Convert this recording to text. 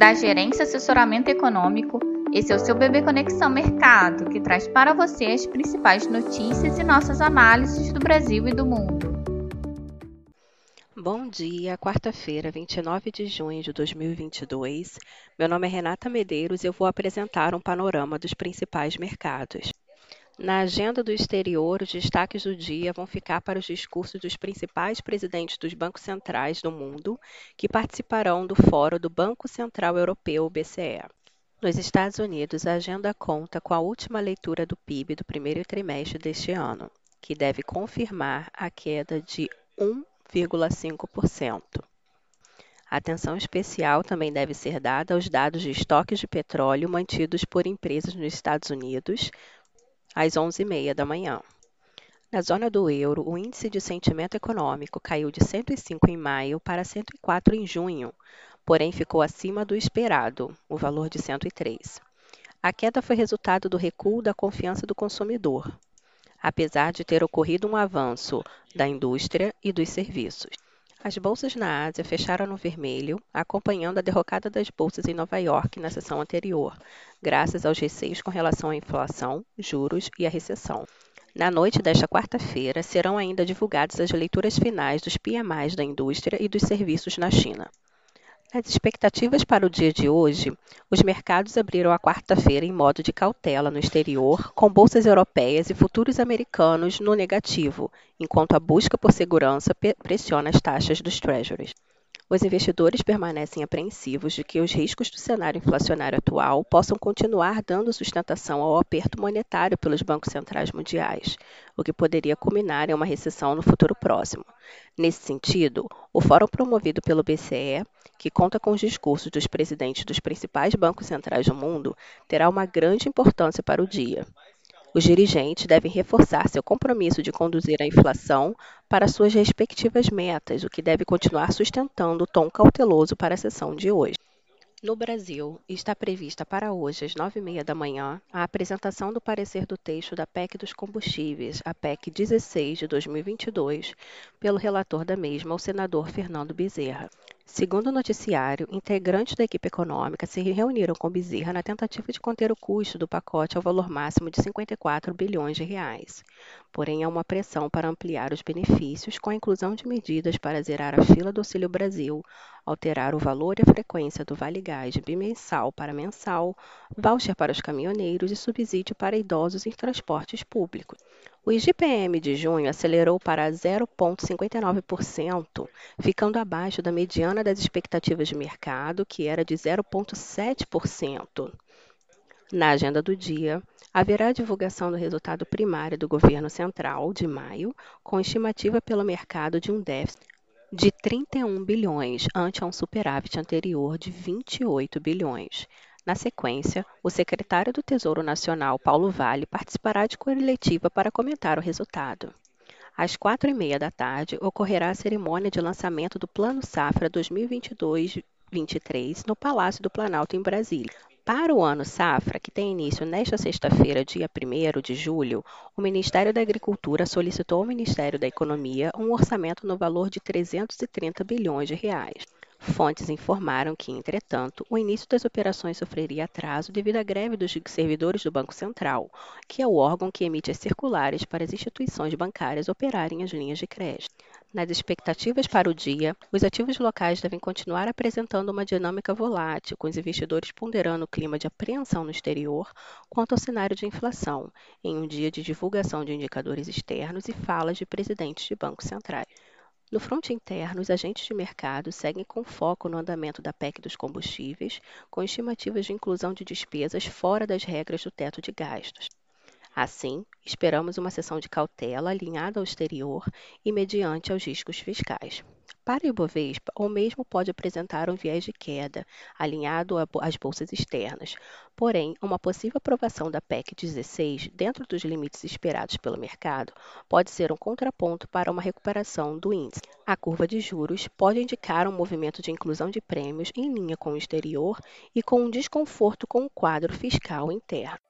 da Gerência Assessoramento Econômico. Esse é o seu Bebê Conexão Mercado, que traz para você as principais notícias e nossas análises do Brasil e do mundo. Bom dia, quarta-feira, 29 de junho de 2022. Meu nome é Renata Medeiros e eu vou apresentar um panorama dos principais mercados. Na agenda do exterior, os destaques do dia vão ficar para os discursos dos principais presidentes dos bancos centrais do mundo, que participarão do Fórum do Banco Central Europeu, BCE. Nos Estados Unidos, a agenda conta com a última leitura do PIB do primeiro trimestre deste ano, que deve confirmar a queda de 1,5%. Atenção especial também deve ser dada aos dados de estoques de petróleo mantidos por empresas nos Estados Unidos, às 11h30 da manhã. Na zona do euro, o índice de sentimento econômico caiu de 105 em maio para 104 em junho, porém ficou acima do esperado, o valor de 103. A queda foi resultado do recuo da confiança do consumidor, apesar de ter ocorrido um avanço da indústria e dos serviços. As bolsas na Ásia fecharam no vermelho, acompanhando a derrocada das bolsas em Nova York na sessão anterior, graças aos receios com relação à inflação, juros e à recessão. Na noite desta quarta-feira, serão ainda divulgadas as leituras finais dos PMIs da indústria e dos serviços na China. As expectativas para o dia de hoje, os mercados abriram a quarta-feira em modo de cautela no exterior, com bolsas europeias e futuros americanos no negativo, enquanto a busca por segurança pressiona as taxas dos treasuries. Os investidores permanecem apreensivos de que os riscos do cenário inflacionário atual possam continuar dando sustentação ao aperto monetário pelos bancos centrais mundiais, o que poderia culminar em uma recessão no futuro próximo. Nesse sentido, o fórum promovido pelo BCE, que conta com os discursos dos presidentes dos principais bancos centrais do mundo, terá uma grande importância para o dia. Os dirigentes devem reforçar seu compromisso de conduzir a inflação para suas respectivas metas, o que deve continuar sustentando o tom cauteloso para a sessão de hoje. No Brasil, está prevista para hoje, às 9h30 da manhã, a apresentação do parecer do texto da PEC dos combustíveis, a PEC 16 de 2022, pelo relator da mesma, o senador Fernando Bezerra. Segundo o noticiário, integrantes da equipe econômica se reuniram com Bezerra na tentativa de conter o custo do pacote ao valor máximo de 54 bilhões de reais. Porém, há uma pressão para ampliar os benefícios com a inclusão de medidas para zerar a fila do Auxílio Brasil, alterar o valor e a frequência do Vale Gás bimensal para mensal, voucher para os caminhoneiros e subsídio para idosos em transportes públicos. O IGPM de junho acelerou para 0,59%, ficando abaixo da mediana das expectativas de mercado, que era de 0,7%. Na agenda do dia, haverá a divulgação do resultado primário do governo central de maio, com estimativa pelo mercado de um déficit de 31 bilhões ante um superávit anterior de 28 bilhões. Na sequência, o secretário do Tesouro Nacional, Paulo Vale, participará de coletiva para comentar o resultado. Às quatro e meia da tarde, ocorrerá a cerimônia de lançamento do Plano Safra 2022-23 no Palácio do Planalto, em Brasília. Para o ano safra, que tem início nesta sexta-feira, dia 1 de julho, o Ministério da Agricultura solicitou ao Ministério da Economia um orçamento no valor de 330 bilhões de reais. Fontes informaram que, entretanto, o início das operações sofreria atraso devido à greve dos servidores do Banco Central, que é o órgão que emite as circulares para as instituições bancárias operarem as linhas de crédito. Nas expectativas para o dia, os ativos locais devem continuar apresentando uma dinâmica volátil, com os investidores ponderando o clima de apreensão no exterior quanto ao cenário de inflação, em um dia de divulgação de indicadores externos e falas de presidentes de bancos centrais. No fronte interno, os agentes de mercado seguem com foco no andamento da PEC dos combustíveis, com estimativas de inclusão de despesas fora das regras do teto de gastos. Assim, esperamos uma sessão de cautela alinhada ao exterior e mediante aos riscos fiscais. Para o Ibovespa, o mesmo pode apresentar um viés de queda, alinhado às bolsas externas. Porém, uma possível aprovação da PEC 16, dentro dos limites esperados pelo mercado, pode ser um contraponto para uma recuperação do índice. A curva de juros pode indicar um movimento de inclusão de prêmios em linha com o exterior e com um desconforto com o quadro fiscal interno.